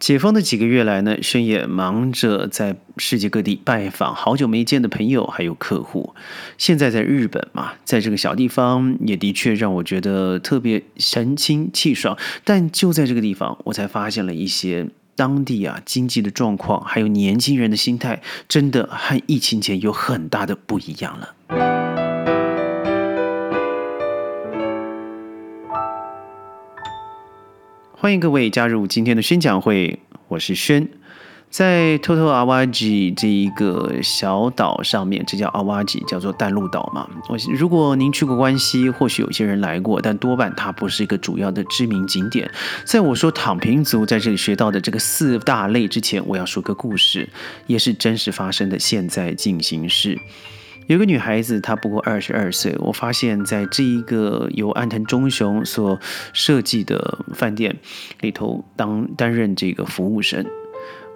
解封的几个月来呢，轩也忙着在世界各地拜访好久没见的朋友还有客户。现在在日本嘛，在这个小地方也的确让我觉得特别神清气爽。但就在这个地方，我才发现了一些当地啊经济的状况，还有年轻人的心态，真的和疫情前有很大的不一样了。欢迎各位加入今天的宣讲会，我是轩。在 Toto Awaji 这一个小岛上面，这叫 Awaji，叫做淡路岛嘛。我如果您去过关西，或许有些人来过，但多半它不是一个主要的知名景点。在我说躺平族在这里学到的这个四大类之前，我要说个故事，也是真实发生的现在进行式。有个女孩子，她不过二十二岁。我发现，在这一个由安藤忠雄所设计的饭店里头，当担任这个服务生。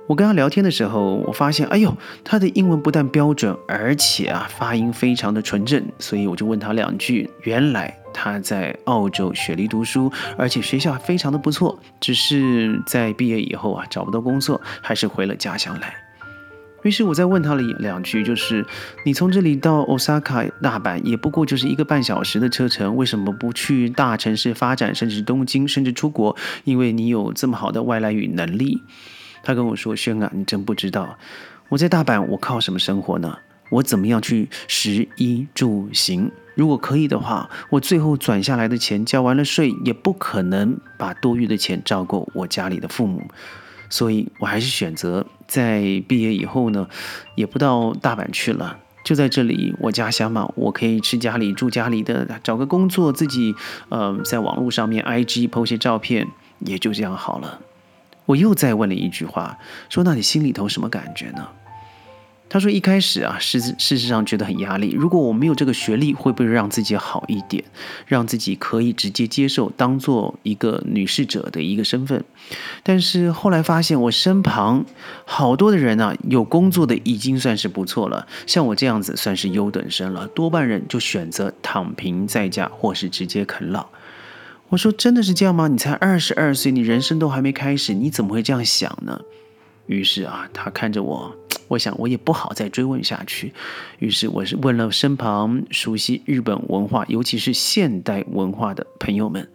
我跟她聊天的时候，我发现，哎呦，她的英文不但标准，而且啊，发音非常的纯正。所以我就问她两句。原来她在澳洲雪梨读书，而且学校还非常的不错，只是在毕业以后啊，找不到工作，还是回了家乡来。于是我再问他了两句，就是你从这里到 Osaka 大阪也不过就是一个半小时的车程，为什么不去大城市发展，甚至东京，甚至出国？因为你有这么好的外来语能力。他跟我说：“轩啊，你真不知道，我在大阪我靠什么生活呢？我怎么样去食衣住行？如果可以的话，我最后转下来的钱交完了税，也不可能把多余的钱照顾我家里的父母。”所以我还是选择在毕业以后呢，也不到大阪去了，就在这里我家乡嘛，我可以吃家里住家里的，找个工作，自己呃在网络上面 IG 拍些照片，也就这样好了。我又再问了一句话，说那你心里头什么感觉呢？他说：“一开始啊，事事实上觉得很压力。如果我没有这个学历，会不会让自己好一点，让自己可以直接接受当做一个女侍者的一个身份？但是后来发现，我身旁好多的人啊，有工作的已经算是不错了。像我这样子算是优等生了，多半人就选择躺平在家，或是直接啃老。我说：真的是这样吗？你才二十二岁，你人生都还没开始，你怎么会这样想呢？于是啊，他看着我。”我想我也不好再追问下去，于是我是问了身旁熟悉日本文化，尤其是现代文化的朋友们。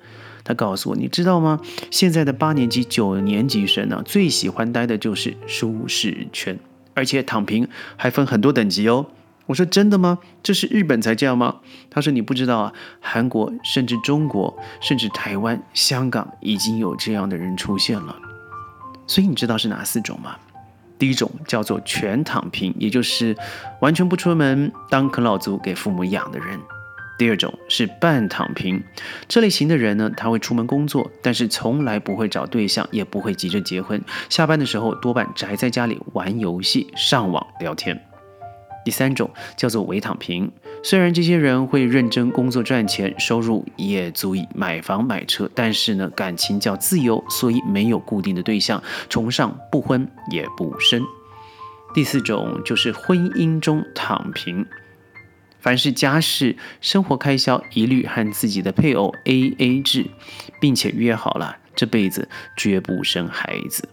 他告诉我，你知道吗？现在的八年级、九年级生呢，最喜欢待的就是舒适圈，而且躺平还分很多等级哦。我说真的吗？这是日本才这样吗？他说你不知道啊，韩国甚至中国，甚至台湾、香港已经有这样的人出现了。所以你知道是哪四种吗？第一种叫做全躺平，也就是完全不出门当啃老族给父母养的人。第二种是半躺平，这类型的人呢，他会出门工作，但是从来不会找对象，也不会急着结婚。下班的时候多半宅在家里玩游戏、上网聊天。第三种叫做伪躺平，虽然这些人会认真工作赚钱，收入也足以买房买车，但是呢，感情较自由，所以没有固定的对象，崇尚不婚也不生。第四种就是婚姻中躺平，凡是家事、生活开销一律和自己的配偶 A A 制，并且约好了这辈子绝不生孩子。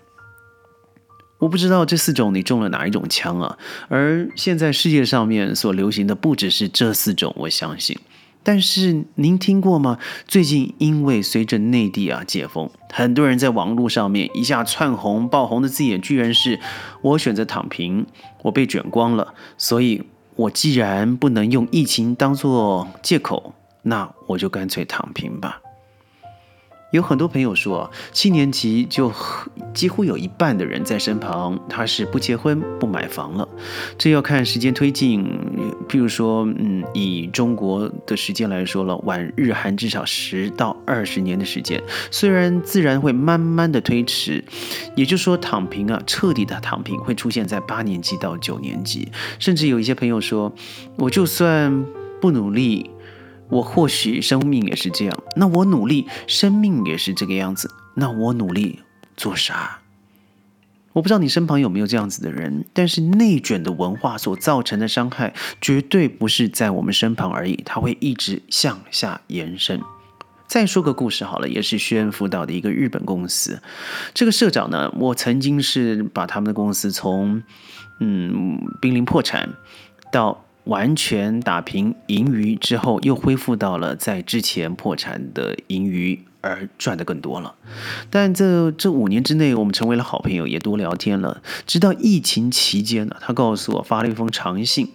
我不知道这四种你中了哪一种枪啊？而现在世界上面所流行的不只是这四种，我相信。但是您听过吗？最近因为随着内地啊解封，很多人在网络上面一下窜红爆红的字眼，居然是我选择躺平，我被卷光了，所以我既然不能用疫情当做借口，那我就干脆躺平吧。有很多朋友说，七年级就几乎有一半的人在身旁，他是不结婚不买房了。这要看时间推进，譬如说，嗯，以中国的时间来说了，晚日韩至少十到二十年的时间。虽然自然会慢慢的推迟，也就是说，躺平啊，彻底的躺平会出现在八年级到九年级。甚至有一些朋友说，我就算不努力。我或许生命也是这样，那我努力，生命也是这个样子，那我努力做啥？我不知道你身旁有没有这样子的人，但是内卷的文化所造成的伤害，绝对不是在我们身旁而已，它会一直向下延伸。再说个故事好了，也是宣辅导的一个日本公司。这个社长呢，我曾经是把他们的公司从嗯濒临破产到完全打平盈余之后，又恢复到了在之前破产的盈余，而赚的更多了。但这这五年之内，我们成为了好朋友，也多聊天了。直到疫情期间呢，他告诉我发了一封长信。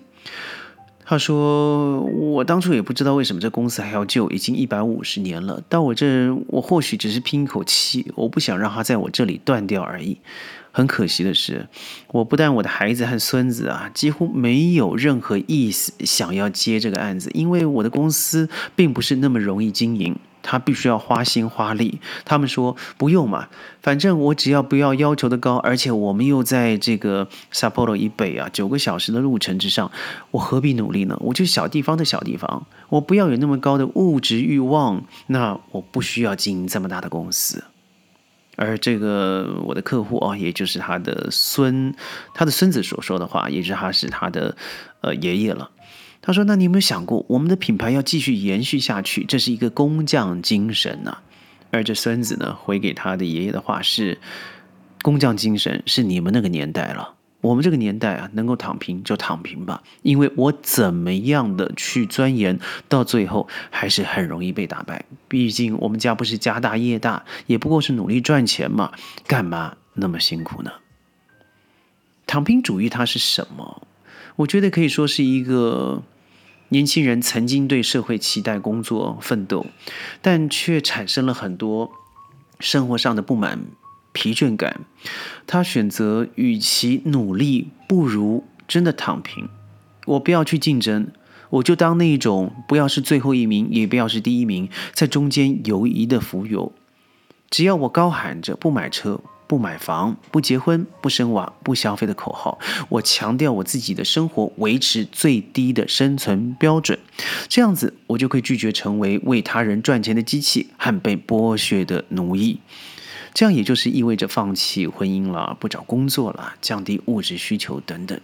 他说：“我当初也不知道为什么这公司还要救，已经一百五十年了。到我这，我或许只是拼一口气，我不想让它在我这里断掉而已。很可惜的是，我不但我的孩子和孙子啊，几乎没有任何意思想要接这个案子，因为我的公司并不是那么容易经营。”他必须要花心花力。他们说不用嘛，反正我只要不要要求的高，而且我们又在这个 Sapporo 以北啊，九个小时的路程之上，我何必努力呢？我就小地方的小地方，我不要有那么高的物质欲望，那我不需要经营这么大的公司。而这个我的客户啊，也就是他的孙，他的孙子所说的话，也就是他是他的呃爷爷了。他说：“那你有没有想过，我们的品牌要继续延续下去，这是一个工匠精神呐。”而这孙子呢，回给他的爷爷的话是：“工匠精神是你们那个年代了，我们这个年代啊，能够躺平就躺平吧，因为我怎么样的去钻研，到最后还是很容易被打败。毕竟我们家不是家大业大，也不过是努力赚钱嘛，干嘛那么辛苦呢？躺平主义它是什么？”我觉得可以说是一个年轻人曾经对社会期待、工作奋斗，但却产生了很多生活上的不满、疲倦感。他选择与其努力，不如真的躺平。我不要去竞争，我就当那一种不要是最后一名，也不要是第一名，在中间游移的浮游。只要我高喊着不买车。不买房、不结婚、不生娃、不消费的口号，我强调我自己的生活维持最低的生存标准，这样子我就可以拒绝成为为他人赚钱的机器和被剥削的奴役。这样也就是意味着放弃婚姻了，不找工作了，降低物质需求等等。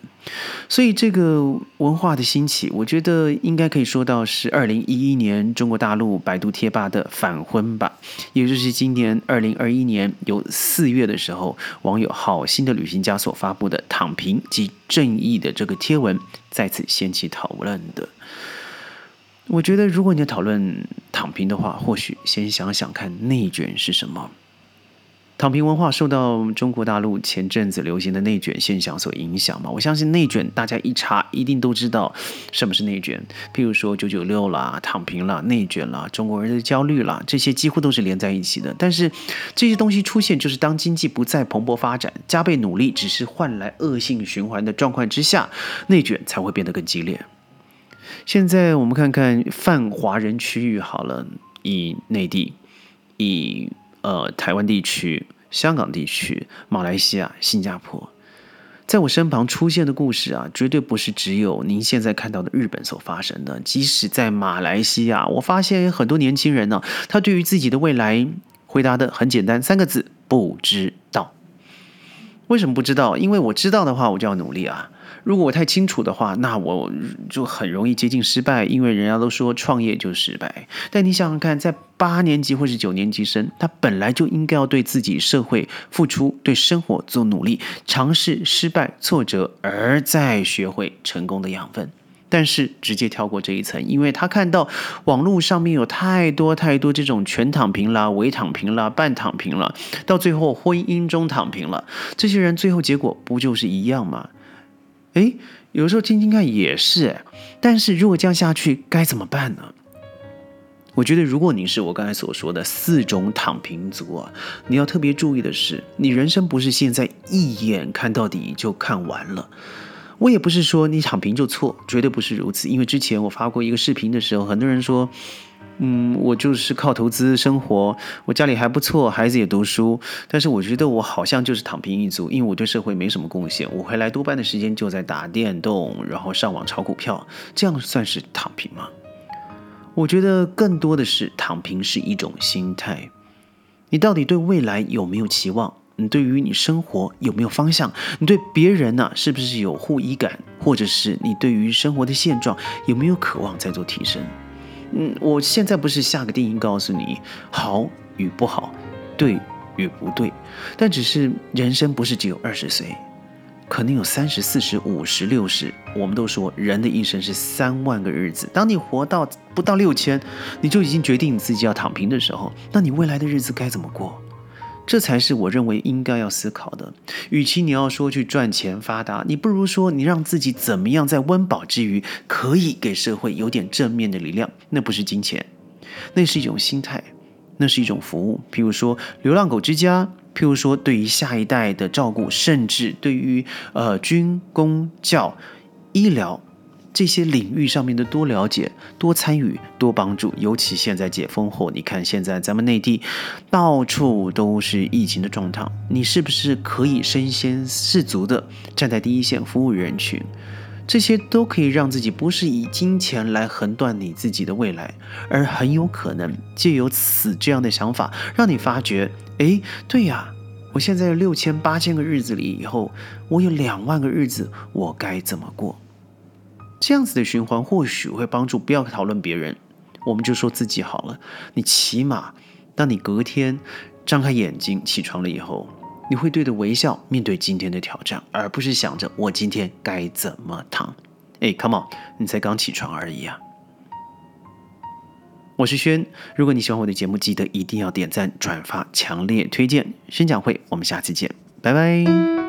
所以这个文化的兴起，我觉得应该可以说到是二零一一年中国大陆百度贴吧的反婚吧，也就是今年二零二一年有四月的时候，网友好心的旅行家所发布的“躺平及正义”的这个贴文再次掀起讨论的。我觉得如果你要讨论躺平的话，或许先想想看内卷是什么。躺平文化受到中国大陆前阵子流行的内卷现象所影响嘛？我相信内卷，大家一查一定都知道什么是内卷。譬如说九九六啦、躺平啦、内卷啦、中国人的焦虑啦，这些几乎都是连在一起的。但是这些东西出现，就是当经济不再蓬勃发展，加倍努力只是换来恶性循环的状况之下，内卷才会变得更激烈。现在我们看看泛华人区域好了，以内地，以。呃，台湾地区、香港地区、马来西亚、新加坡，在我身旁出现的故事啊，绝对不是只有您现在看到的日本所发生的。即使在马来西亚，我发现很多年轻人呢，他对于自己的未来回答的很简单，三个字：不知道。为什么不知道？因为我知道的话，我就要努力啊。如果我太清楚的话，那我就很容易接近失败，因为人家都说创业就是失败。但你想想看，在八年级或是九年级生，他本来就应该要对自己社会付出，对生活做努力，尝试失败挫折，而再学会成功的养分。但是直接跳过这一层，因为他看到网络上面有太多太多这种全躺平啦、伪躺平啦、半躺平了，到最后婚姻中躺平了，这些人最后结果不就是一样吗？哎，有时候听听看也是，但是如果这样下去该怎么办呢？我觉得如果你是我刚才所说的四种躺平族啊，你要特别注意的是，你人生不是现在一眼看到底就看完了。我也不是说你躺平就错，绝对不是如此。因为之前我发过一个视频的时候，很多人说。嗯，我就是靠投资生活，我家里还不错，孩子也读书，但是我觉得我好像就是躺平一族，因为我对社会没什么贡献，我回来多半的时间就在打电动，然后上网炒股票，这样算是躺平吗？我觉得更多的是躺平是一种心态，你到底对未来有没有期望？你对于你生活有没有方向？你对别人呢是不是有互依感？或者是你对于生活的现状有没有渴望在做提升？嗯，我现在不是下个定义告诉你好与不好，对与不对，但只是人生不是只有二十岁，可能有三十四十五十六十。我们都说人的一生是三万个日子，当你活到不到六千，你就已经决定你自己要躺平的时候，那你未来的日子该怎么过？这才是我认为应该要思考的。与其你要说去赚钱发达，你不如说你让自己怎么样在温饱之余，可以给社会有点正面的力量。那不是金钱，那是一种心态，那是一种服务。譬如说流浪狗之家，譬如说对于下一代的照顾，甚至对于呃军工教医疗。这些领域上面的多了解、多参与、多帮助，尤其现在解封后，你看现在咱们内地到处都是疫情的状态，你是不是可以身先士卒的站在第一线服务人群？这些都可以让自己不是以金钱来横断你自己的未来，而很有可能借由此这样的想法，让你发觉：哎，对呀，我现在六千八千个日子里，以后我有两万个日子，我该怎么过？这样子的循环或许会帮助。不要讨论别人，我们就说自己好了。你起码，当你隔天张开眼睛起床了以后，你会对着微笑面对今天的挑战，而不是想着我今天该怎么躺。哎，Come on，你才刚起床而已啊！我是轩，如果你喜欢我的节目，记得一定要点赞、转发、强烈推荐。宣讲会，我们下次见，拜拜。